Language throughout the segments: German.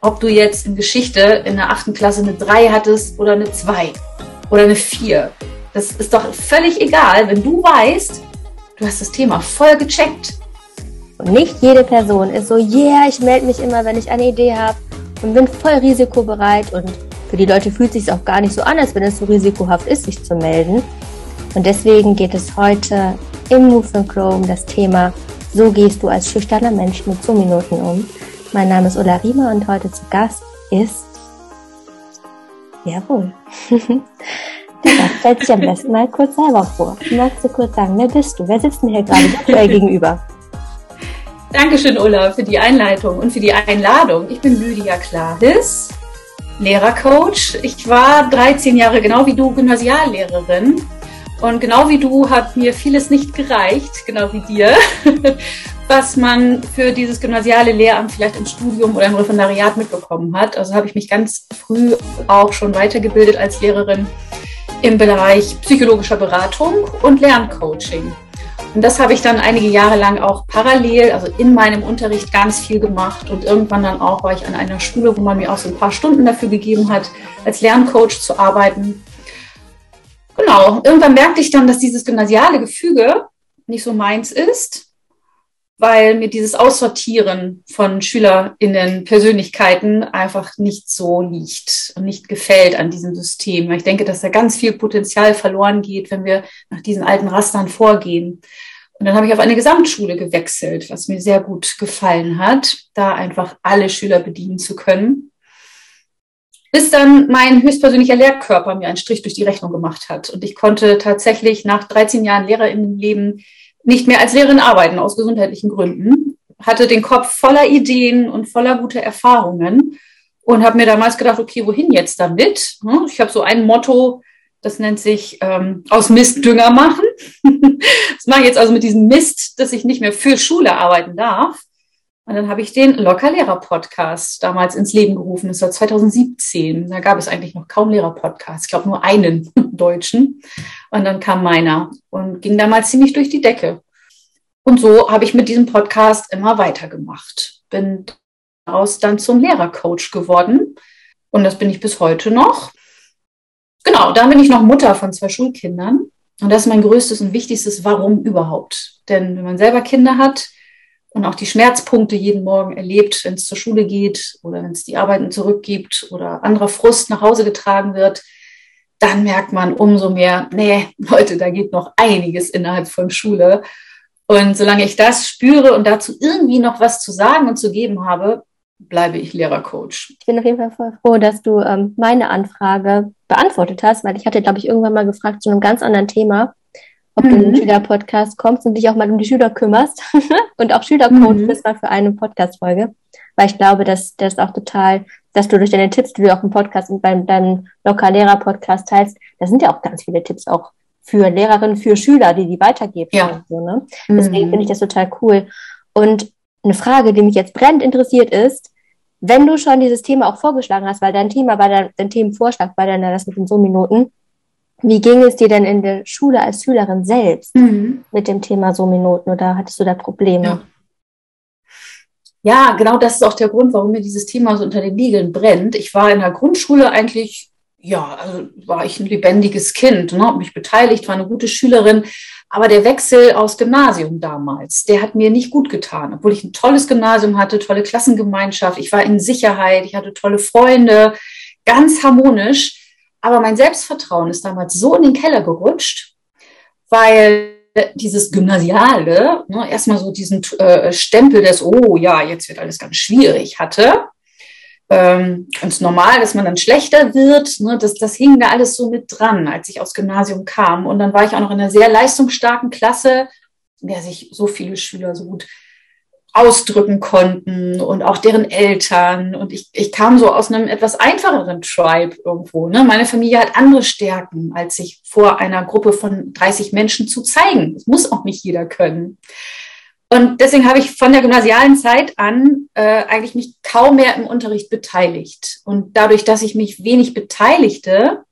Ob du jetzt in Geschichte in der achten Klasse eine 3 hattest oder eine 2 oder eine 4, das ist doch völlig egal, wenn du weißt, du hast das Thema voll gecheckt. Und nicht jede Person ist so, yeah, ich melde mich immer, wenn ich eine Idee habe und bin voll risikobereit. Und für die Leute fühlt es sich auch gar nicht so an, als wenn es so risikohaft ist, sich zu melden. Und deswegen geht es heute im Move and Grow um das Thema, so gehst du als schüchterner Mensch mit Zoom-Minuten um. Mein Name ist Ulla Riemer und heute zu Gast ist, jawohl, der Gast stellt sich am besten mal kurz selber vor. Magst du kurz sagen, wer bist du? Wer sitzt mir hier gerade virtuell gegenüber? Dankeschön, Ulla, für die Einleitung und für die Einladung. Ich bin Lydia Klaris, Lehrercoach. Ich war 13 Jahre, genau wie du, Gymnasiallehrerin. Und genau wie du hat mir vieles nicht gereicht, genau wie dir. was man für dieses gymnasiale Lehramt vielleicht im Studium oder im Referendariat mitbekommen hat. Also habe ich mich ganz früh auch schon weitergebildet als Lehrerin im Bereich psychologischer Beratung und Lerncoaching. Und das habe ich dann einige Jahre lang auch parallel, also in meinem Unterricht ganz viel gemacht. Und irgendwann dann auch war ich an einer Schule, wo man mir auch so ein paar Stunden dafür gegeben hat, als Lerncoach zu arbeiten. Genau, irgendwann merkte ich dann, dass dieses gymnasiale Gefüge nicht so meins ist weil mir dieses Aussortieren von SchülerInnen Persönlichkeiten einfach nicht so liegt und nicht gefällt an diesem System. Ich denke, dass da ganz viel Potenzial verloren geht, wenn wir nach diesen alten Rastern vorgehen. Und dann habe ich auf eine Gesamtschule gewechselt, was mir sehr gut gefallen hat, da einfach alle Schüler bedienen zu können. Bis dann mein höchstpersönlicher Lehrkörper mir einen Strich durch die Rechnung gemacht hat. Und ich konnte tatsächlich nach 13 Jahren LehrerInnenleben nicht mehr als Lehrerin arbeiten aus gesundheitlichen Gründen, hatte den Kopf voller Ideen und voller guter Erfahrungen und habe mir damals gedacht, okay, wohin jetzt damit? Hm, ich habe so ein Motto, das nennt sich ähm, aus Mist Dünger machen. das mache ich jetzt also mit diesem Mist, dass ich nicht mehr für Schule arbeiten darf. Und dann habe ich den Lockerlehrer-Podcast damals ins Leben gerufen. Das war 2017. Da gab es eigentlich noch kaum Lehrer-Podcasts. Ich glaube nur einen deutschen. Und dann kam meiner und ging damals ziemlich durch die Decke. Und so habe ich mit diesem Podcast immer weitergemacht. Bin daraus dann zum Lehrercoach geworden. Und das bin ich bis heute noch. Genau, dann bin ich noch Mutter von zwei Schulkindern. Und das ist mein größtes und wichtigstes Warum überhaupt. Denn wenn man selber Kinder hat, und auch die Schmerzpunkte jeden Morgen erlebt, wenn es zur Schule geht oder wenn es die Arbeiten zurückgibt oder anderer Frust nach Hause getragen wird, dann merkt man umso mehr, nee, Leute, da geht noch einiges innerhalb von Schule. Und solange ich das spüre und dazu irgendwie noch was zu sagen und zu geben habe, bleibe ich Lehrercoach. Ich bin auf jeden Fall voll froh, dass du ähm, meine Anfrage beantwortet hast, weil ich hatte, glaube ich, irgendwann mal gefragt zu einem ganz anderen Thema ob mhm. du in den mhm. Schülerpodcast kommst und dich auch mal um die Schüler kümmerst und auch Schülercoach mhm. bist mal für eine Podcast-Folge. Weil ich glaube, dass das auch total, dass du durch deine Tipps, die du auch im Podcast und beim deinem Locker-Lehrer-Podcast teilst, da sind ja auch ganz viele Tipps auch für Lehrerinnen, für Schüler, die die weitergeben. Ja. So, ne? Deswegen mhm. finde ich das total cool. Und eine Frage, die mich jetzt brennend interessiert ist, wenn du schon dieses Thema auch vorgeschlagen hast, weil dein Thema war dein, dein Themenvorschlag war dann das mit den So-Minuten, wie ging es dir denn in der Schule als Schülerin selbst mhm. mit dem Thema So-Minuten oder hattest du da Probleme? Ja. ja. genau das ist auch der Grund, warum mir dieses Thema so unter den Nägeln brennt. Ich war in der Grundschule eigentlich, ja, also war ich ein lebendiges Kind, ne, habe mich beteiligt, war eine gute Schülerin. Aber der Wechsel aus Gymnasium damals, der hat mir nicht gut getan, obwohl ich ein tolles Gymnasium hatte, tolle Klassengemeinschaft, ich war in Sicherheit, ich hatte tolle Freunde, ganz harmonisch. Aber mein Selbstvertrauen ist damals so in den Keller gerutscht, weil dieses Gymnasiale ne, erstmal so diesen äh, Stempel des, oh ja, jetzt wird alles ganz schwierig hatte. Ähm, ganz normal, dass man dann schlechter wird. Ne, das, das hing da alles so mit dran, als ich aufs Gymnasium kam. Und dann war ich auch noch in einer sehr leistungsstarken Klasse, in der sich so viele Schüler so gut ausdrücken konnten und auch deren Eltern. Und ich, ich kam so aus einem etwas einfacheren Tribe irgendwo. Ne? Meine Familie hat andere Stärken, als sich vor einer Gruppe von 30 Menschen zu zeigen. Das muss auch nicht jeder können. Und deswegen habe ich von der gymnasialen Zeit an äh, eigentlich mich kaum mehr im Unterricht beteiligt. Und dadurch, dass ich mich wenig beteiligte,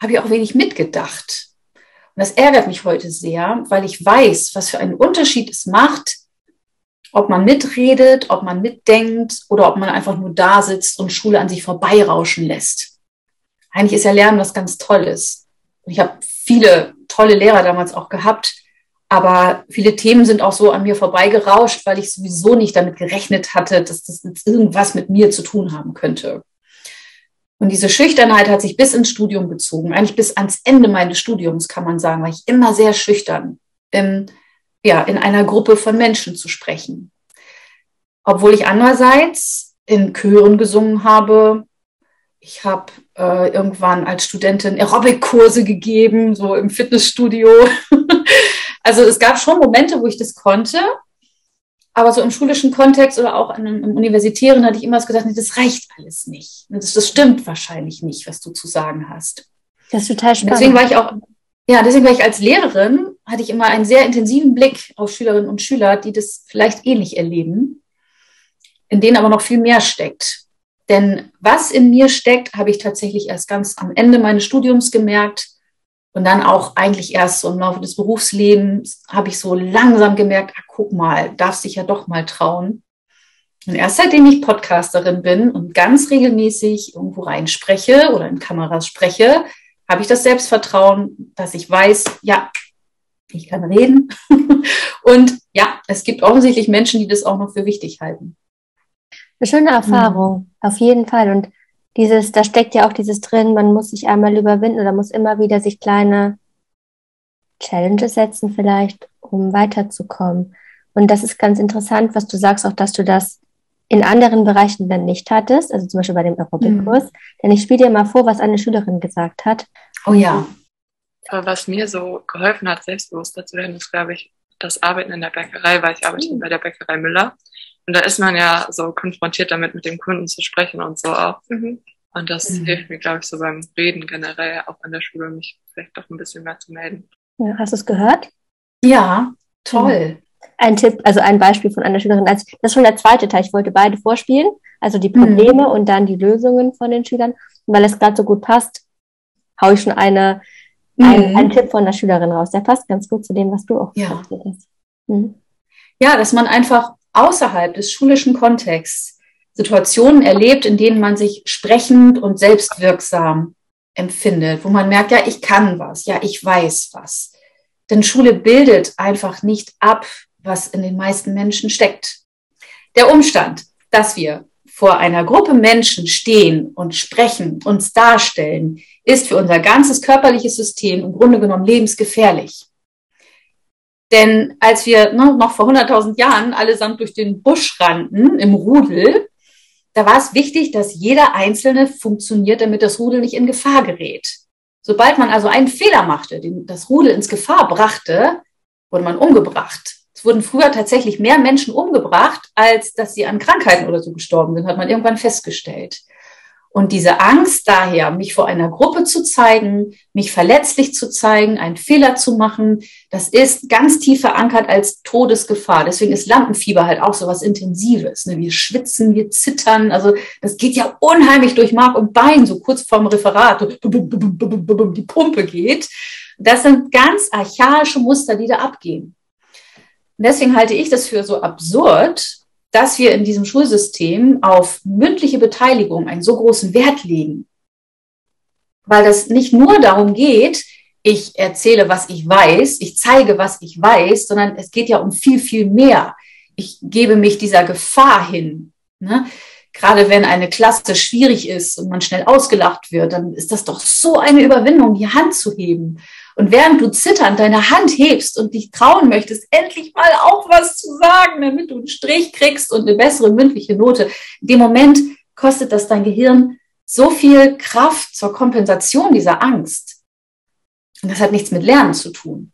habe ich auch wenig mitgedacht. Und das ärgert mich heute sehr, weil ich weiß, was für einen Unterschied es macht, ob man mitredet, ob man mitdenkt oder ob man einfach nur da sitzt und Schule an sich vorbeirauschen lässt. Eigentlich ist ja Lernen was ganz Tolles. Ich habe viele tolle Lehrer damals auch gehabt, aber viele Themen sind auch so an mir vorbeigerauscht, weil ich sowieso nicht damit gerechnet hatte, dass das jetzt irgendwas mit mir zu tun haben könnte. Und diese Schüchternheit hat sich bis ins Studium gezogen, eigentlich bis ans Ende meines Studiums, kann man sagen, war ich immer sehr schüchtern. Ähm, ja, in einer Gruppe von Menschen zu sprechen. Obwohl ich andererseits in Chören gesungen habe. Ich habe äh, irgendwann als Studentin Aerobic-Kurse gegeben, so im Fitnessstudio. also es gab schon Momente, wo ich das konnte. Aber so im schulischen Kontext oder auch im universitären hatte ich immer das gedacht, nee, das reicht alles nicht. Das, das stimmt wahrscheinlich nicht, was du zu sagen hast. Das ist total spannend. Deswegen war ich auch, ja, deswegen war ich als Lehrerin hatte ich immer einen sehr intensiven Blick auf Schülerinnen und Schüler, die das vielleicht ähnlich erleben, in denen aber noch viel mehr steckt. Denn was in mir steckt, habe ich tatsächlich erst ganz am Ende meines Studiums gemerkt und dann auch eigentlich erst so im Laufe des Berufslebens habe ich so langsam gemerkt, ach, guck mal, darfst dich ja doch mal trauen. Und erst seitdem ich Podcasterin bin und ganz regelmäßig irgendwo reinspreche oder in Kameras spreche, habe ich das Selbstvertrauen, dass ich weiß, ja, ich kann reden. und ja, es gibt offensichtlich Menschen, die das auch noch für wichtig halten. Eine schöne Erfahrung, mhm. auf jeden Fall. Und dieses, da steckt ja auch dieses drin, man muss sich einmal überwinden oder muss immer wieder sich kleine Challenges setzen, vielleicht, um weiterzukommen. Und das ist ganz interessant, was du sagst, auch dass du das in anderen Bereichen dann nicht hattest, also zum Beispiel bei dem Aerobic-Kurs. Mhm. Denn ich spiele dir mal vor, was eine Schülerin gesagt hat. Oh ja. Was mir so geholfen hat, selbstbewusster zu werden, ist, glaube ich, das Arbeiten in der Bäckerei, weil ich arbeite mhm. bei der Bäckerei Müller. Und da ist man ja so konfrontiert damit, mit dem Kunden zu sprechen und so auch. Mhm. Und das mhm. hilft mir, glaube ich, so beim Reden generell, auch an der Schule, mich vielleicht doch ein bisschen mehr zu melden. Ja, hast du es gehört? Ja, toll. Ein Tipp, also ein Beispiel von einer Schülerin. Das ist schon der zweite Teil. Ich wollte beide vorspielen, also die Probleme mhm. und dann die Lösungen von den Schülern. Und weil es gerade so gut passt, haue ich schon eine ein, mhm. ein Tipp von der Schülerin raus. Der passt ganz gut zu dem, was du auch ja. gesagt hast. Mhm. Ja, dass man einfach außerhalb des schulischen Kontexts Situationen erlebt, in denen man sich sprechend und selbstwirksam empfindet, wo man merkt, ja, ich kann was, ja, ich weiß was. Denn Schule bildet einfach nicht ab, was in den meisten Menschen steckt. Der Umstand, dass wir vor einer Gruppe Menschen stehen und sprechen, uns darstellen, ist für unser ganzes körperliches System im Grunde genommen lebensgefährlich. Denn als wir ne, noch vor 100.000 Jahren allesamt durch den Busch rannten im Rudel, da war es wichtig, dass jeder Einzelne funktioniert, damit das Rudel nicht in Gefahr gerät. Sobald man also einen Fehler machte, den das Rudel ins Gefahr brachte, wurde man umgebracht. Es wurden früher tatsächlich mehr Menschen umgebracht, als dass sie an Krankheiten oder so gestorben sind, hat man irgendwann festgestellt. Und diese Angst daher, mich vor einer Gruppe zu zeigen, mich verletzlich zu zeigen, einen Fehler zu machen, das ist ganz tief verankert als Todesgefahr. Deswegen ist Lampenfieber halt auch so was Intensives. Ne? Wir schwitzen, wir zittern. Also das geht ja unheimlich durch Mark und Bein, so kurz vorm Referat, die Pumpe geht. Das sind ganz archaische Muster, die da abgehen. Und deswegen halte ich das für so absurd, dass wir in diesem Schulsystem auf mündliche Beteiligung einen so großen Wert legen. Weil das nicht nur darum geht, ich erzähle, was ich weiß, ich zeige, was ich weiß, sondern es geht ja um viel, viel mehr. Ich gebe mich dieser Gefahr hin. Ne? Gerade wenn eine Klasse schwierig ist und man schnell ausgelacht wird, dann ist das doch so eine Überwindung, die Hand zu heben und während du zitternd deine Hand hebst und dich trauen möchtest, endlich mal auch was zu sagen, damit du einen Strich kriegst und eine bessere mündliche Note, in dem Moment kostet das dein Gehirn so viel Kraft zur Kompensation dieser Angst. Und das hat nichts mit Lernen zu tun.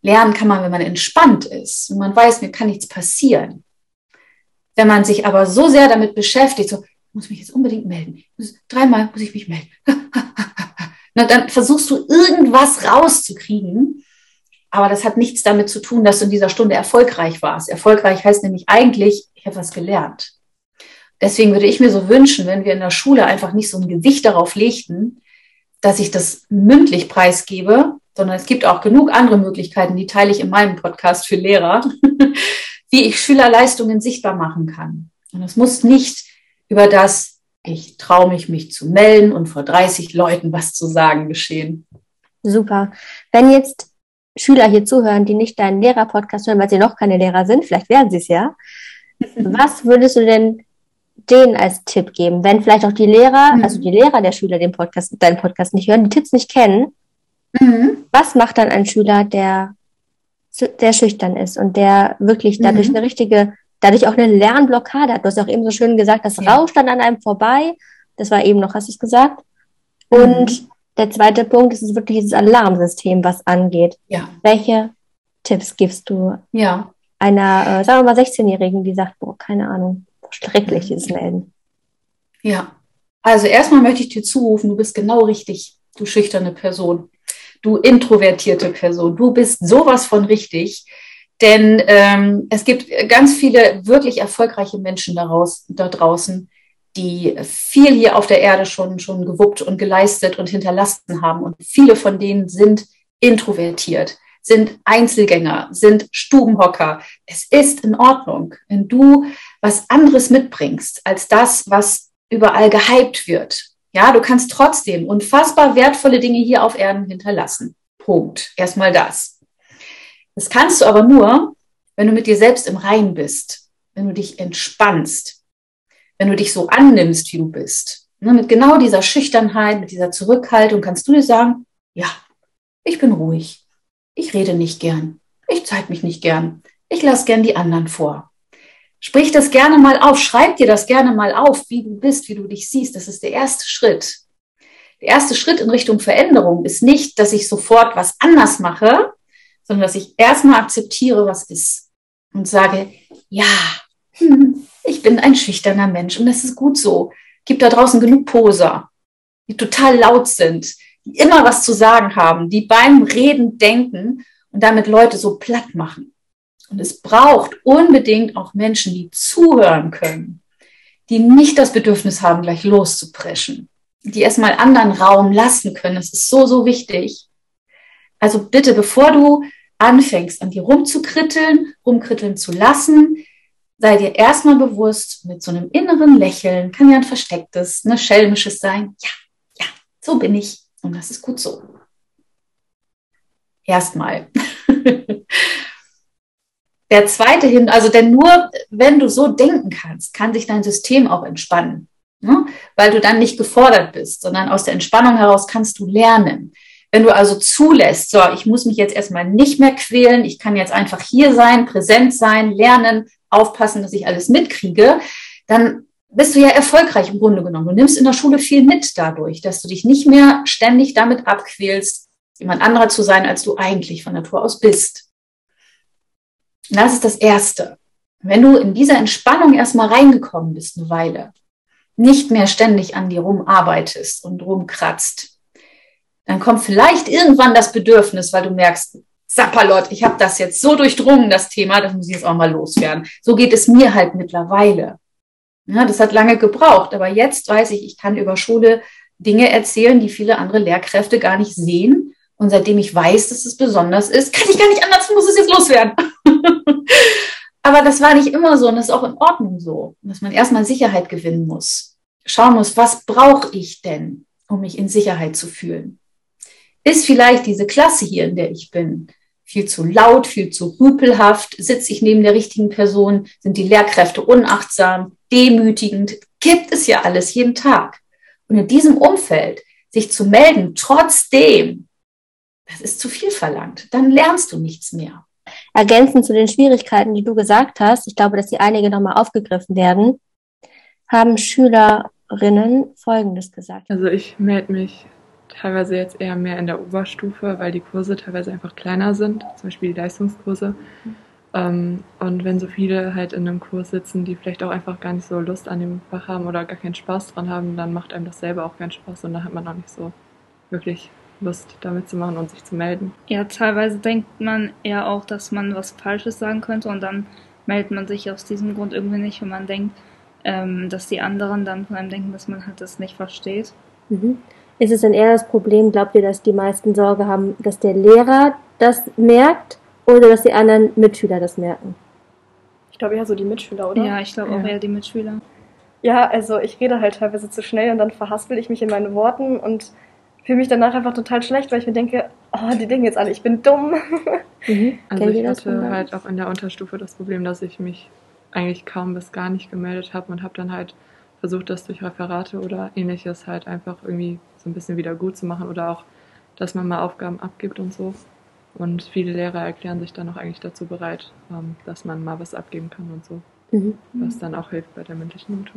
Lernen kann man, wenn man entspannt ist und man weiß, mir kann nichts passieren. Wenn man sich aber so sehr damit beschäftigt, so, ich muss mich jetzt unbedingt melden. Dreimal muss ich mich melden. Na, dann versuchst du irgendwas rauszukriegen. Aber das hat nichts damit zu tun, dass du in dieser Stunde erfolgreich warst. Erfolgreich heißt nämlich eigentlich, ich habe was gelernt. Deswegen würde ich mir so wünschen, wenn wir in der Schule einfach nicht so ein Gewicht darauf legten, dass ich das mündlich preisgebe, sondern es gibt auch genug andere Möglichkeiten, die teile ich in meinem Podcast für Lehrer, wie ich Schülerleistungen sichtbar machen kann. Und es muss nicht über das, ich traue mich, mich zu melden und vor 30 Leuten was zu sagen, geschehen. Super. Wenn jetzt Schüler hier zuhören, die nicht deinen Lehrer-Podcast hören, weil sie noch keine Lehrer sind, vielleicht werden sie es ja. Was würdest du denn denen als Tipp geben, wenn vielleicht auch die Lehrer, mhm. also die Lehrer der Schüler den Podcast, deinen Podcast nicht hören, die Tipps nicht kennen? Mhm. Was macht dann ein Schüler, der sehr schüchtern ist und der wirklich dadurch mhm. eine richtige, dadurch auch eine Lernblockade hat? Du hast auch eben so schön gesagt, das ja. rauscht dann an einem vorbei. Das war eben noch, hast du es gesagt? Und mhm. der zweite Punkt ist es wirklich dieses Alarmsystem, was angeht. Ja. Welche Tipps gibst du ja. einer, äh, sagen wir mal, 16-Jährigen, die sagt, boah, keine Ahnung, schrecklich dieses Melden? Ja. Also erstmal möchte ich dir zurufen, du bist genau richtig, du schüchterne Person du introvertierte Person, du bist sowas von richtig. Denn ähm, es gibt ganz viele wirklich erfolgreiche Menschen daraus, da draußen, die viel hier auf der Erde schon, schon gewuppt und geleistet und hinterlassen haben. Und viele von denen sind introvertiert, sind Einzelgänger, sind Stubenhocker. Es ist in Ordnung, wenn du was anderes mitbringst als das, was überall gehypt wird. Ja, du kannst trotzdem unfassbar wertvolle Dinge hier auf Erden hinterlassen. Punkt. Erstmal das. Das kannst du aber nur, wenn du mit dir selbst im Reinen bist, wenn du dich entspannst, wenn du dich so annimmst, wie du bist. Ne, mit genau dieser Schüchternheit, mit dieser Zurückhaltung kannst du dir sagen, ja, ich bin ruhig. Ich rede nicht gern. Ich zeige mich nicht gern. Ich lasse gern die anderen vor. Sprich das gerne mal auf, schreib dir das gerne mal auf, wie du bist, wie du dich siehst. Das ist der erste Schritt. Der erste Schritt in Richtung Veränderung ist nicht, dass ich sofort was anders mache, sondern dass ich erstmal akzeptiere, was ist und sage, ja, hm, ich bin ein schüchterner Mensch und das ist gut so. Gibt da draußen genug Poser, die total laut sind, die immer was zu sagen haben, die beim Reden denken und damit Leute so platt machen. Und es braucht unbedingt auch Menschen, die zuhören können, die nicht das Bedürfnis haben, gleich loszupreschen, die erstmal anderen Raum lassen können. Das ist so, so wichtig. Also bitte, bevor du anfängst, an dir rumzukritteln, rumkritteln zu lassen, sei dir erstmal bewusst, mit so einem inneren Lächeln, kann ja ein verstecktes, ne, schelmisches sein. Ja, ja, so bin ich. Und das ist gut so. Erstmal. Der zweite hin, also denn nur wenn du so denken kannst, kann sich dein System auch entspannen. Ne? Weil du dann nicht gefordert bist, sondern aus der Entspannung heraus kannst du lernen. Wenn du also zulässt, so, ich muss mich jetzt erstmal nicht mehr quälen, ich kann jetzt einfach hier sein, präsent sein, lernen, aufpassen, dass ich alles mitkriege, dann bist du ja erfolgreich im Grunde genommen. Du nimmst in der Schule viel mit dadurch, dass du dich nicht mehr ständig damit abquälst, jemand anderer zu sein, als du eigentlich von Natur aus bist. Das ist das Erste. Wenn du in dieser Entspannung erstmal reingekommen bist, eine Weile, nicht mehr ständig an dir rumarbeitest und rumkratzt, dann kommt vielleicht irgendwann das Bedürfnis, weil du merkst, Sapperlot, ich habe das jetzt so durchdrungen, das Thema, das muss ich jetzt auch mal loswerden. So geht es mir halt mittlerweile. Ja, das hat lange gebraucht, aber jetzt weiß ich, ich kann über Schule Dinge erzählen, die viele andere Lehrkräfte gar nicht sehen. Und seitdem ich weiß, dass es besonders ist, kann ich gar nicht anders, muss es jetzt loswerden. Aber das war nicht immer so und das ist auch in Ordnung so, dass man erstmal Sicherheit gewinnen muss. Schauen muss, was brauche ich denn, um mich in Sicherheit zu fühlen? Ist vielleicht diese Klasse hier, in der ich bin, viel zu laut, viel zu rüpelhaft? Sitze ich neben der richtigen Person? Sind die Lehrkräfte unachtsam, demütigend? Gibt es ja alles jeden Tag. Und in diesem Umfeld sich zu melden, trotzdem, das ist zu viel verlangt. Dann lernst du nichts mehr. Ergänzend zu den Schwierigkeiten, die du gesagt hast, ich glaube, dass die einige nochmal aufgegriffen werden, haben Schülerinnen Folgendes gesagt. Also ich melde mich teilweise jetzt eher mehr in der Oberstufe, weil die Kurse teilweise einfach kleiner sind, zum Beispiel die Leistungskurse. Mhm. und wenn so viele halt in einem Kurs sitzen, die vielleicht auch einfach gar nicht so Lust an dem Fach haben oder gar keinen Spaß dran haben, dann macht einem das selber auch keinen Spaß und dann hat man auch nicht so wirklich Lust damit zu machen und sich zu melden. Ja, teilweise denkt man ja auch, dass man was Falsches sagen könnte und dann meldet man sich aus diesem Grund irgendwie nicht, wenn man denkt, ähm, dass die anderen dann von einem denken, dass man halt das nicht versteht. Mhm. Ist es denn eher das Problem, glaubt ihr, dass die meisten Sorge haben, dass der Lehrer das merkt oder dass die anderen Mitschüler das merken? Ich glaube eher so die Mitschüler, oder? Ja, ich glaube auch eher die Mitschüler. Ja, also ich rede halt teilweise zu schnell und dann verhaspel ich mich in meinen Worten und fühle mich danach einfach total schlecht, weil ich mir denke, oh, die denken jetzt alle, ich bin dumm. Mhm. Also ich hatte halt auch in der Unterstufe das Problem, dass ich mich eigentlich kaum bis gar nicht gemeldet habe und habe dann halt versucht, das durch Referate oder ähnliches halt einfach irgendwie so ein bisschen wieder gut zu machen oder auch, dass man mal Aufgaben abgibt und so. Und viele Lehrer erklären sich dann auch eigentlich dazu bereit, ähm, dass man mal was abgeben kann und so. Mhm. Was dann auch hilft bei der mündlichen Note.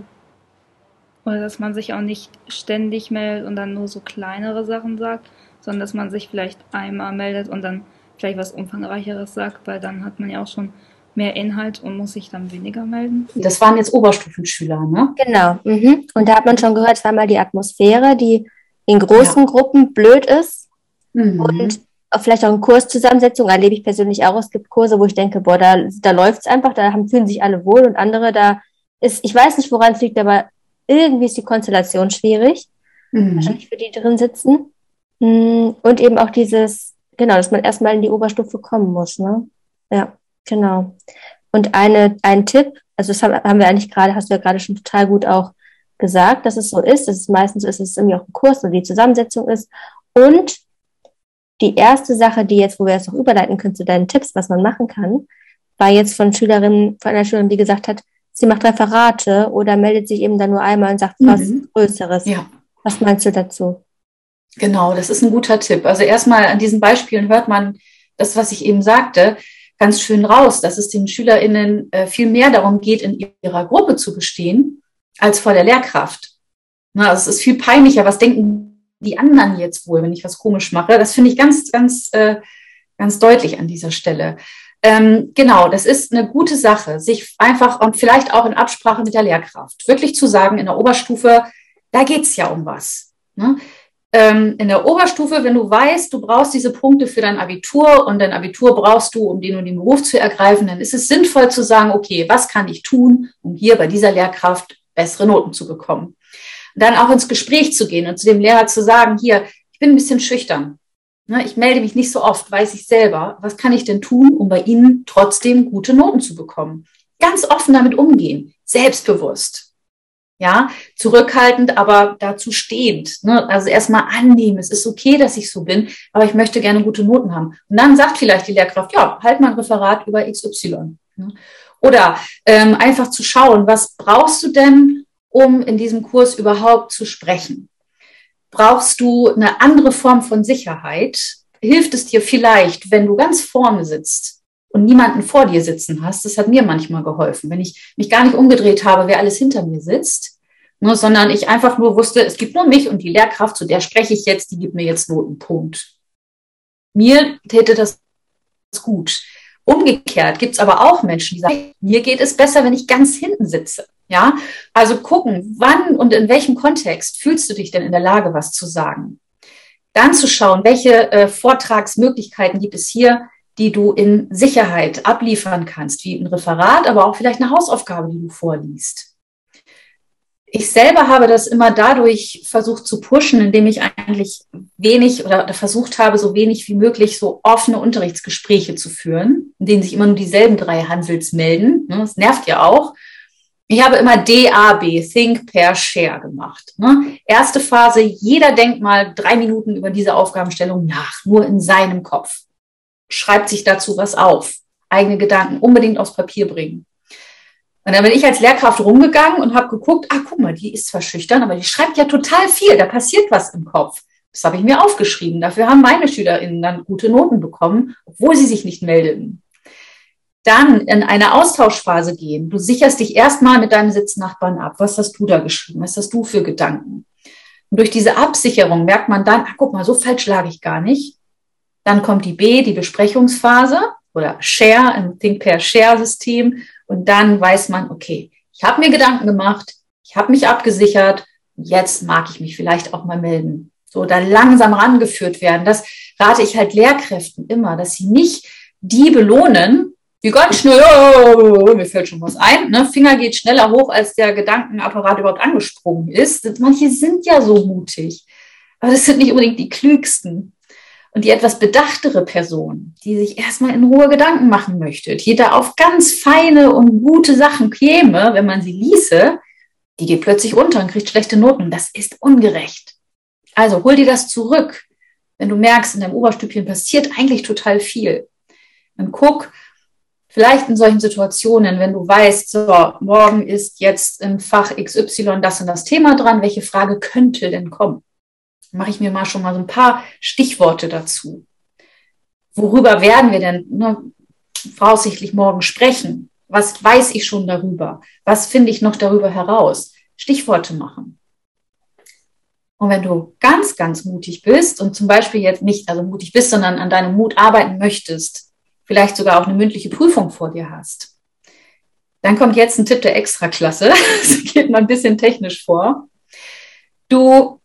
Oder dass man sich auch nicht ständig meldet und dann nur so kleinere Sachen sagt, sondern dass man sich vielleicht einmal meldet und dann vielleicht was Umfangreicheres sagt, weil dann hat man ja auch schon mehr Inhalt und muss sich dann weniger melden. Das waren jetzt Oberstufenschüler, ne? Genau. Mhm. Und da hat man schon gehört, zweimal die Atmosphäre, die in großen ja. Gruppen blöd ist mhm. und vielleicht auch in Kurszusammensetzung erlebe ich persönlich auch. Es gibt Kurse, wo ich denke, boah, da, da läuft es einfach, da haben, fühlen sich alle wohl und andere, da ist, ich weiß nicht, woran es liegt, aber irgendwie ist die Konstellation schwierig. Mhm. Wahrscheinlich für die drin sitzen. Mm, und eben auch dieses, genau, dass man erstmal in die Oberstufe kommen muss, ne? Ja, genau. Und eine, ein Tipp, also das haben wir eigentlich gerade, hast du ja gerade schon total gut auch gesagt, dass es so ist. Dass es meistens ist es irgendwie auch ein Kurs, wo die Zusammensetzung ist. Und die erste Sache, die jetzt, wo wir es noch überleiten können zu deinen Tipps, was man machen kann, war jetzt von Schülerinnen, von einer Schülerin, die gesagt hat, sie macht Referate oder meldet sich eben dann nur einmal und sagt was mhm. Größeres. Ja. Was meinst du dazu? Genau, das ist ein guter Tipp. Also erstmal an diesen Beispielen hört man das, was ich eben sagte, ganz schön raus, dass es den SchülerInnen äh, viel mehr darum geht, in ihrer Gruppe zu bestehen, als vor der Lehrkraft. Na, es ist viel peinlicher. Was denken die anderen jetzt wohl, wenn ich was komisch mache? Das finde ich ganz, ganz, äh, ganz deutlich an dieser Stelle. Ähm, genau, das ist eine gute Sache, sich einfach und vielleicht auch in Absprache mit der Lehrkraft wirklich zu sagen, in der Oberstufe, da geht's ja um was. Ne? Ähm, in der Oberstufe, wenn du weißt, du brauchst diese Punkte für dein Abitur und dein Abitur brauchst du, um den und den Beruf zu ergreifen, dann ist es sinnvoll zu sagen, okay, was kann ich tun, um hier bei dieser Lehrkraft bessere Noten zu bekommen? Dann auch ins Gespräch zu gehen und zu dem Lehrer zu sagen, hier, ich bin ein bisschen schüchtern. Ne, ich melde mich nicht so oft, weiß ich selber. Was kann ich denn tun, um bei Ihnen trotzdem gute Noten zu bekommen? Ganz offen damit umgehen, selbstbewusst. Ja, zurückhaltend, aber dazu stehend. Ne? Also erstmal annehmen, es ist okay, dass ich so bin, aber ich möchte gerne gute Noten haben. Und dann sagt vielleicht die Lehrkraft, ja, halt mal ein Referat über XY. Oder ähm, einfach zu schauen, was brauchst du denn, um in diesem Kurs überhaupt zu sprechen? brauchst du eine andere Form von Sicherheit. Hilft es dir vielleicht, wenn du ganz vorne sitzt und niemanden vor dir sitzen hast? Das hat mir manchmal geholfen, wenn ich mich gar nicht umgedreht habe, wer alles hinter mir sitzt, ne, sondern ich einfach nur wusste, es gibt nur mich und die Lehrkraft, zu der spreche ich jetzt, die gibt mir jetzt Notenpunkt. Mir täte das gut. Umgekehrt gibt es aber auch Menschen, die sagen, mir geht es besser, wenn ich ganz hinten sitze. Ja, also gucken, wann und in welchem Kontext fühlst du dich denn in der Lage, was zu sagen? Dann zu schauen, welche äh, Vortragsmöglichkeiten gibt es hier, die du in Sicherheit abliefern kannst, wie ein Referat, aber auch vielleicht eine Hausaufgabe, die du vorliest. Ich selber habe das immer dadurch versucht zu pushen, indem ich eigentlich wenig oder, versucht habe, so wenig wie möglich so offene Unterrichtsgespräche zu führen, in denen sich immer nur dieselben drei Hansels melden. Ne, das nervt ja auch. Ich habe immer DAB, Think, Pair, Share gemacht. Ne? Erste Phase, jeder denkt mal drei Minuten über diese Aufgabenstellung nach, nur in seinem Kopf. Schreibt sich dazu was auf. Eigene Gedanken unbedingt aufs Papier bringen. Und dann bin ich als Lehrkraft rumgegangen und habe geguckt, ah, guck mal, die ist zwar schüchtern, aber die schreibt ja total viel, da passiert was im Kopf. Das habe ich mir aufgeschrieben. Dafür haben meine SchülerInnen dann gute Noten bekommen, obwohl sie sich nicht meldeten dann in eine Austauschphase gehen. Du sicherst dich erstmal mit deinem Sitznachbarn ab. Was hast du da geschrieben? Was hast du für Gedanken? Und durch diese Absicherung merkt man dann, ach, guck mal, so falsch lag ich gar nicht. Dann kommt die B, die Besprechungsphase oder Share im Think Pair Share System. Und dann weiß man, okay, ich habe mir Gedanken gemacht, ich habe mich abgesichert, jetzt mag ich mich vielleicht auch mal melden. So, dann langsam rangeführt werden. Das rate ich halt Lehrkräften immer, dass sie nicht die belohnen, die ganz schnell, oh, mir fällt schon was ein, ne? Finger geht schneller hoch, als der Gedankenapparat überhaupt angesprungen ist. Manche sind ja so mutig, aber das sind nicht unbedingt die klügsten. Und die etwas bedachtere Person, die sich erstmal in Ruhe Gedanken machen möchte, die da auf ganz feine und gute Sachen käme, wenn man sie ließe, die geht plötzlich runter und kriegt schlechte Noten. Das ist ungerecht. Also hol dir das zurück. Wenn du merkst, in deinem Oberstübchen passiert eigentlich total viel. Dann guck, vielleicht in solchen Situationen, wenn du weißt, so, morgen ist jetzt im Fach XY das und das Thema dran, welche Frage könnte denn kommen? Mache ich mir mal schon mal so ein paar Stichworte dazu. Worüber werden wir denn ne, voraussichtlich morgen sprechen? Was weiß ich schon darüber? Was finde ich noch darüber heraus? Stichworte machen. Und wenn du ganz, ganz mutig bist und zum Beispiel jetzt nicht also mutig bist, sondern an deinem Mut arbeiten möchtest, vielleicht sogar auch eine mündliche Prüfung vor dir hast, dann kommt jetzt ein Tipp der Extraklasse. Das geht mal ein bisschen technisch vor. Du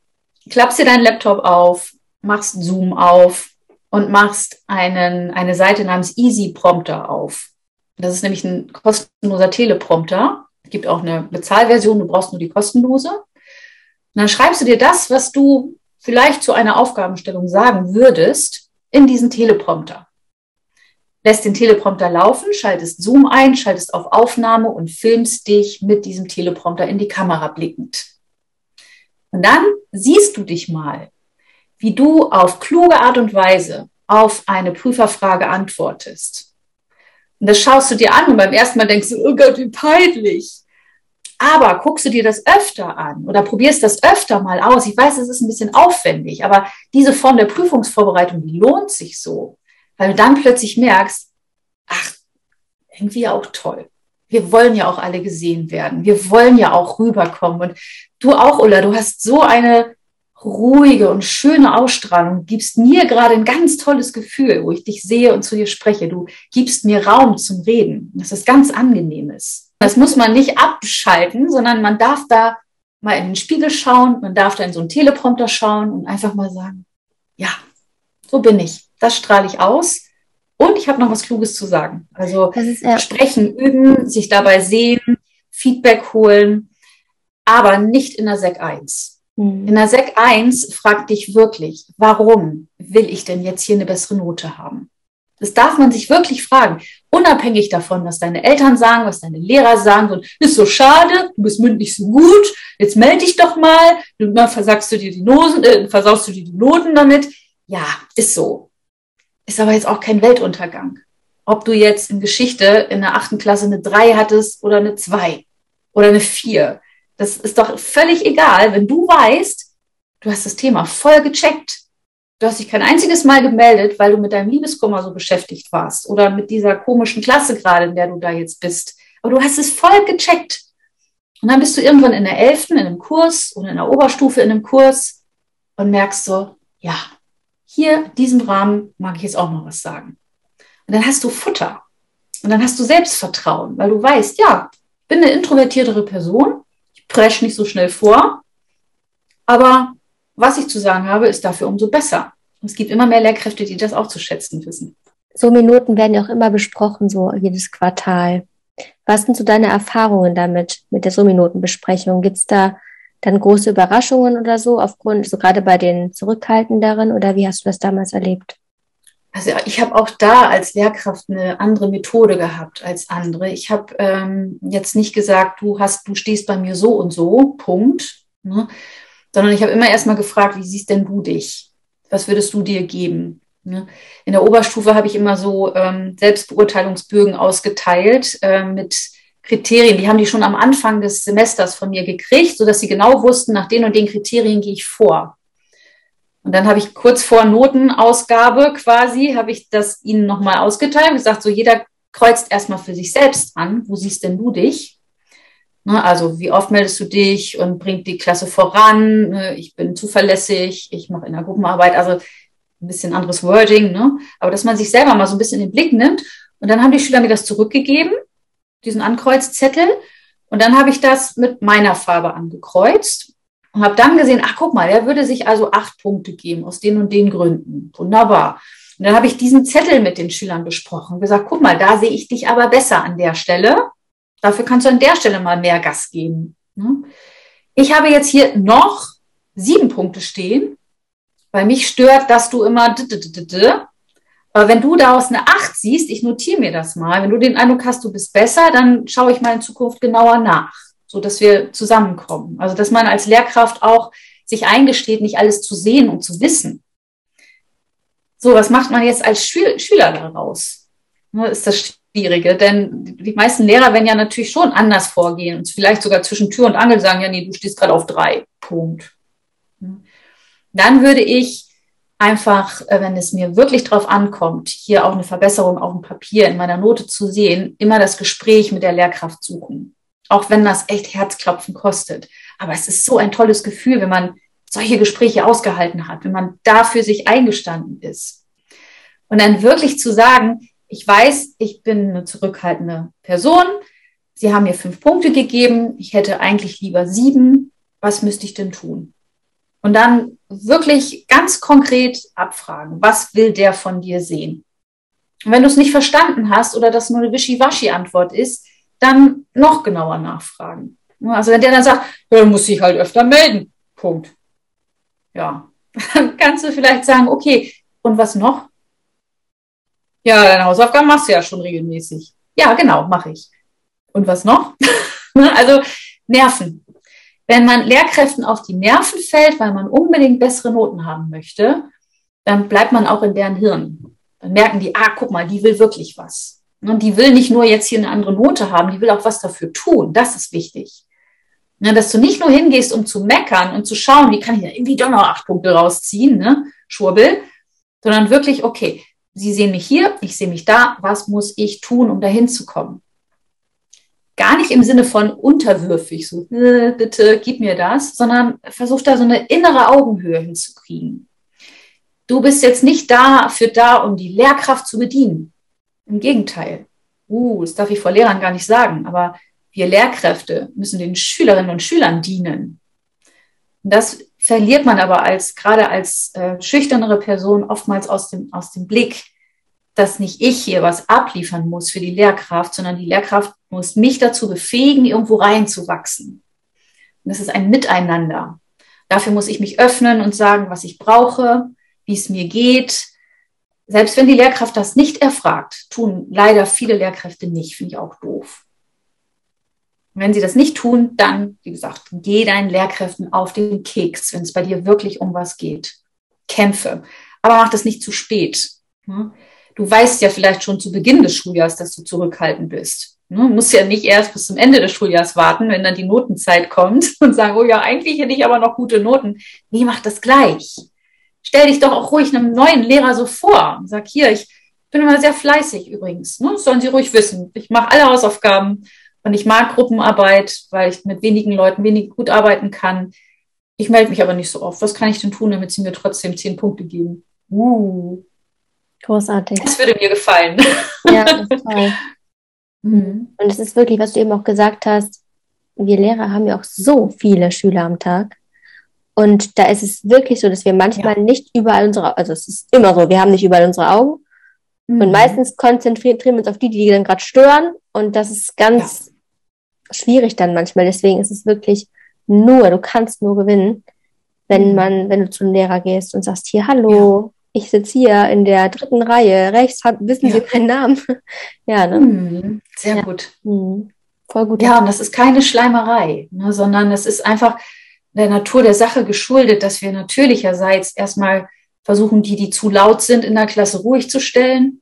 klappst dir deinen Laptop auf, machst Zoom auf und machst einen, eine Seite namens Easy Prompter auf. Das ist nämlich ein kostenloser Teleprompter. Es gibt auch eine Bezahlversion, du brauchst nur die kostenlose. Und dann schreibst du dir das, was du vielleicht zu einer Aufgabenstellung sagen würdest, in diesen Teleprompter. Lässt den Teleprompter laufen, schaltest Zoom ein, schaltest auf Aufnahme und filmst dich mit diesem Teleprompter in die Kamera blickend. Und dann siehst du dich mal, wie du auf kluge Art und Weise auf eine Prüferfrage antwortest. Und das schaust du dir an und beim ersten Mal denkst du, oh Gott, wie peinlich. Aber guckst du dir das öfter an oder probierst das öfter mal aus. Ich weiß, es ist ein bisschen aufwendig, aber diese Form der Prüfungsvorbereitung, die lohnt sich so, weil du dann plötzlich merkst, ach, irgendwie auch toll wir wollen ja auch alle gesehen werden. Wir wollen ja auch rüberkommen. Und du auch, Ulla, du hast so eine ruhige und schöne Ausstrahlung, gibst mir gerade ein ganz tolles Gefühl, wo ich dich sehe und zu dir spreche. Du gibst mir Raum zum Reden. Das ist ganz angenehmes. Das muss man nicht abschalten, sondern man darf da mal in den Spiegel schauen, man darf da in so einen Teleprompter schauen und einfach mal sagen, ja, so bin ich. Das strahle ich aus. Und ich habe noch was Kluges zu sagen. Also ist, ja. sprechen, üben, sich dabei sehen, Feedback holen, aber nicht in der SEC 1. Mhm. In der SEC 1 fragt dich wirklich, warum will ich denn jetzt hier eine bessere Note haben? Das darf man sich wirklich fragen, unabhängig davon, was deine Eltern sagen, was deine Lehrer sagen. Und ist so schade, du bist mündlich so gut, jetzt melde dich doch mal, dann versagst du dir die Noten, äh, versaust du dir die Noten damit. Ja, ist so ist aber jetzt auch kein Weltuntergang. Ob du jetzt in Geschichte in der achten Klasse eine drei hattest oder eine zwei oder eine vier. Das ist doch völlig egal, wenn du weißt, du hast das Thema voll gecheckt. Du hast dich kein einziges Mal gemeldet, weil du mit deinem Liebeskummer so beschäftigt warst oder mit dieser komischen Klasse gerade, in der du da jetzt bist. Aber du hast es voll gecheckt. Und dann bist du irgendwann in der elften in einem Kurs oder in der Oberstufe in einem Kurs und merkst so, ja, hier, diesem Rahmen mag ich jetzt auch noch was sagen. Und dann hast du Futter. Und dann hast du Selbstvertrauen, weil du weißt, ja, ich bin eine introvertiertere Person, ich presche nicht so schnell vor, aber was ich zu sagen habe, ist dafür umso besser. Und es gibt immer mehr Lehrkräfte, die das auch zu schätzen wissen. So Minuten werden ja auch immer besprochen, so jedes Quartal. Was sind so deine Erfahrungen damit, mit der So-Minuten-Besprechung? Gibt es da dann große Überraschungen oder so, aufgrund, so gerade bei den Zurückhaltenderen oder wie hast du das damals erlebt? Also ich habe auch da als Lehrkraft eine andere Methode gehabt als andere. Ich habe ähm, jetzt nicht gesagt, du hast, du stehst bei mir so und so, Punkt, ne? sondern ich habe immer erstmal gefragt, wie siehst denn du dich? Was würdest du dir geben? Ne? In der Oberstufe habe ich immer so ähm, Selbstbeurteilungsbögen ausgeteilt äh, mit Kriterien, die haben die schon am Anfang des Semesters von mir gekriegt, so dass sie genau wussten, nach den und den Kriterien gehe ich vor. Und dann habe ich kurz vor Notenausgabe quasi, habe ich das ihnen nochmal ausgeteilt und gesagt, so jeder kreuzt erstmal für sich selbst an, wo siehst denn du dich? Ne, also wie oft meldest du dich und bringt die Klasse voran? Ne, ich bin zuverlässig, ich mache in der Gruppenarbeit, also ein bisschen anderes Wording, ne? aber dass man sich selber mal so ein bisschen in den Blick nimmt. Und dann haben die Schüler mir das zurückgegeben diesen Ankreuzzettel. Und dann habe ich das mit meiner Farbe angekreuzt und habe dann gesehen, ach guck mal, der würde sich also acht Punkte geben aus den und den Gründen. Wunderbar. Und dann habe ich diesen Zettel mit den Schülern besprochen, gesagt, guck mal, da sehe ich dich aber besser an der Stelle. Dafür kannst du an der Stelle mal mehr Gas geben. Ne? Ich habe jetzt hier noch sieben Punkte stehen Weil mich stört, dass du immer. Aber wenn du daraus eine 8 siehst, ich notiere mir das mal, wenn du den Eindruck hast, du bist besser, dann schaue ich mal in Zukunft genauer nach, so dass wir zusammenkommen. Also, dass man als Lehrkraft auch sich eingesteht, nicht alles zu sehen und zu wissen. So, was macht man jetzt als Schüler daraus? Ne, ist das Schwierige, denn die meisten Lehrer werden ja natürlich schon anders vorgehen und vielleicht sogar zwischen Tür und Angel sagen, ja, nee, du stehst gerade auf drei. Punkt. Dann würde ich einfach, äh, wenn es mir wirklich drauf ankommt, hier auch eine Verbesserung auf dem Papier in meiner Note zu sehen, immer das Gespräch mit der Lehrkraft suchen. Auch wenn das echt Herzklopfen kostet. Aber es ist so ein tolles Gefühl, wenn man solche Gespräche ausgehalten hat, wenn man dafür sich eingestanden ist. Und dann wirklich zu sagen, ich weiß, ich bin eine zurückhaltende Person. Sie haben mir fünf Punkte gegeben. Ich hätte eigentlich lieber sieben. Was müsste ich denn tun? Und dann wirklich ganz konkret abfragen, was will der von dir sehen? Und wenn du es nicht verstanden hast oder das nur eine Wischiwaschi-Antwort ist, dann noch genauer nachfragen. Also wenn der dann sagt, ja, dann muss ich halt öfter melden. Punkt. Ja. Dann kannst du vielleicht sagen, okay, und was noch? Ja, deine Hausaufgaben machst du ja schon regelmäßig. Ja, genau, mache ich. Und was noch? also Nerven wenn man Lehrkräften auf die Nerven fällt, weil man unbedingt bessere Noten haben möchte, dann bleibt man auch in deren Hirn. Dann merken die, ah, guck mal, die will wirklich was. Und die will nicht nur jetzt hier eine andere Note haben, die will auch was dafür tun. Das ist wichtig. Ja, dass du nicht nur hingehst, um zu meckern und zu schauen, wie kann ich da irgendwie doch noch acht Punkte rausziehen, ne? Schwurbel, sondern wirklich, okay, Sie sehen mich hier, ich sehe mich da, was muss ich tun, um dahin zu kommen? Gar nicht im Sinne von unterwürfig, so äh, bitte gib mir das, sondern versuch da so eine innere Augenhöhe hinzukriegen. Du bist jetzt nicht dafür da, um die Lehrkraft zu bedienen. Im Gegenteil. Uh, das darf ich vor Lehrern gar nicht sagen, aber wir Lehrkräfte müssen den Schülerinnen und Schülern dienen. Und das verliert man aber als, gerade als äh, schüchternere Person oftmals aus dem, aus dem Blick, dass nicht ich hier was abliefern muss für die Lehrkraft, sondern die Lehrkraft muss mich dazu befähigen, irgendwo reinzuwachsen. Und das ist ein Miteinander. Dafür muss ich mich öffnen und sagen, was ich brauche, wie es mir geht. Selbst wenn die Lehrkraft das nicht erfragt, tun leider viele Lehrkräfte nicht, finde ich auch doof. Und wenn sie das nicht tun, dann, wie gesagt, geh deinen Lehrkräften auf den Keks, wenn es bei dir wirklich um was geht. Kämpfe. Aber mach das nicht zu spät. Hm? du weißt ja vielleicht schon zu Beginn des Schuljahres, dass du zurückhaltend bist. Du ne? musst ja nicht erst bis zum Ende des Schuljahres warten, wenn dann die Notenzeit kommt und sagen, oh ja, eigentlich hätte ich aber noch gute Noten. Nee, mach das gleich. Stell dich doch auch ruhig einem neuen Lehrer so vor und sag, hier, ich bin immer sehr fleißig übrigens. Ne? Das sollen sie ruhig wissen. Ich mache alle Hausaufgaben und ich mag Gruppenarbeit, weil ich mit wenigen Leuten wenig gut arbeiten kann. Ich melde mich aber nicht so oft. Was kann ich denn tun, damit sie mir trotzdem zehn Punkte geben? Uh, Großartig. Das würde mir gefallen. Ja, toll. Mhm. Und es ist wirklich, was du eben auch gesagt hast, wir Lehrer haben ja auch so viele Schüler am Tag. Und da ist es wirklich so, dass wir manchmal ja. nicht überall unsere, also es ist immer so, wir haben nicht überall unsere Augen. Mhm. Und meistens konzentrieren wir uns auf die, die dann gerade stören. Und das ist ganz ja. schwierig dann manchmal. Deswegen ist es wirklich nur, du kannst nur gewinnen, wenn mhm. man, wenn du zu einem Lehrer gehst und sagst, hier, hallo, ich sitze hier in der dritten Reihe, rechts hab, wissen ja. Sie meinen Namen. ja, ne? Mhm, sehr ja. gut. Mhm. Voll gut. Ja, und das ist keine Schleimerei, ne, sondern es ist einfach der Natur der Sache geschuldet, dass wir natürlicherseits erstmal versuchen, die, die zu laut sind, in der Klasse ruhig zu stellen.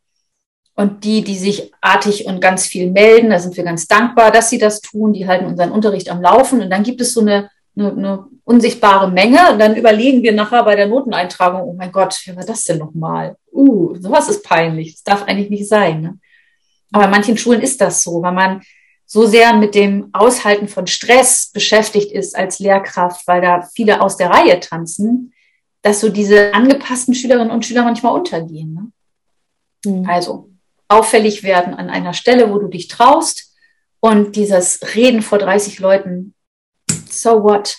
Und die, die sich artig und ganz viel melden, da sind wir ganz dankbar, dass sie das tun. Die halten unseren Unterricht am Laufen. Und dann gibt es so eine eine, eine unsichtbare Menge. Und dann überlegen wir nachher bei der Noteneintragung, oh mein Gott, wie war das denn nochmal? Uh, sowas ist peinlich. Das darf eigentlich nicht sein. Ne? Aber in manchen Schulen ist das so, weil man so sehr mit dem Aushalten von Stress beschäftigt ist als Lehrkraft, weil da viele aus der Reihe tanzen, dass so diese angepassten Schülerinnen und Schüler manchmal untergehen. Ne? Mhm. Also auffällig werden an einer Stelle, wo du dich traust und dieses Reden vor 30 Leuten so what?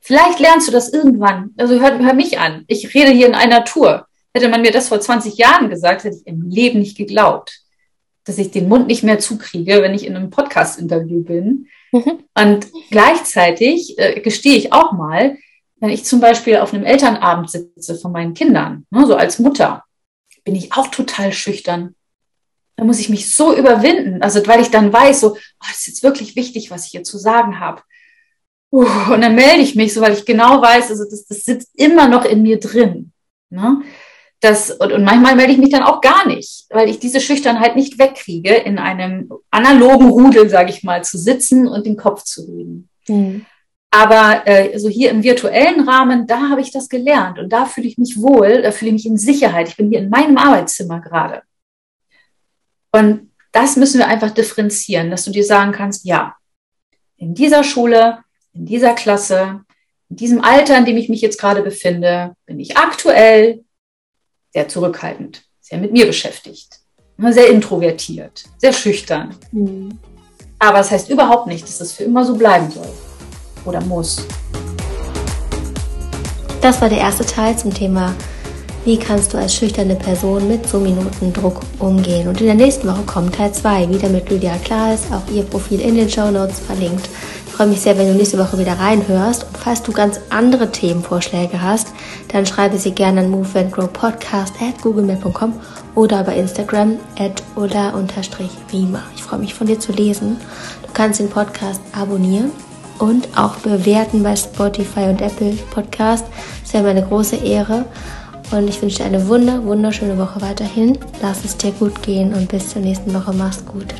Vielleicht lernst du das irgendwann. Also hör, hör mich an. Ich rede hier in einer Tour. Hätte man mir das vor 20 Jahren gesagt, hätte ich im Leben nicht geglaubt, dass ich den Mund nicht mehr zukriege, wenn ich in einem Podcast-Interview bin. Mhm. Und gleichzeitig äh, gestehe ich auch mal, wenn ich zum Beispiel auf einem Elternabend sitze von meinen Kindern, ne, so als Mutter, bin ich auch total schüchtern. Da muss ich mich so überwinden, also weil ich dann weiß, so, oh, das ist jetzt wirklich wichtig, was ich hier zu sagen habe. Uh, und dann melde ich mich so, weil ich genau weiß, also das, das sitzt immer noch in mir drin. Ne? Das, und, und manchmal melde ich mich dann auch gar nicht, weil ich diese Schüchternheit nicht wegkriege, in einem analogen Rudel, sage ich mal, zu sitzen und den Kopf zu reden. Mhm. Aber äh, so hier im virtuellen Rahmen, da habe ich das gelernt und da fühle ich mich wohl, da fühle ich mich in Sicherheit. Ich bin hier in meinem Arbeitszimmer gerade. Und das müssen wir einfach differenzieren, dass du dir sagen kannst, ja, in dieser Schule, in dieser Klasse, in diesem Alter, in dem ich mich jetzt gerade befinde, bin ich aktuell sehr zurückhaltend, sehr mit mir beschäftigt, sehr introvertiert, sehr schüchtern. Mhm. Aber es das heißt überhaupt nicht, dass das für immer so bleiben soll oder muss. Das war der erste Teil zum Thema, wie kannst du als schüchterne Person mit so Minuten Druck umgehen. Und in der nächsten Woche kommt Teil 2, wieder mit Lydia Klaas, auch ihr Profil in den Show Notes verlinkt. Ich freue mich sehr, wenn du nächste Woche wieder reinhörst. Und falls du ganz andere Themenvorschläge hast, dann schreibe sie gerne an moveandgrowpodcast at googlemail.com oder bei Instagram at oder-wima. Ich freue mich von dir zu lesen. Du kannst den Podcast abonnieren und auch bewerten bei Spotify und Apple Podcast. Das wäre mir eine große Ehre. Und ich wünsche dir eine wunder, wunderschöne Woche weiterhin. Lass es dir gut gehen und bis zur nächsten Woche. Mach's gut.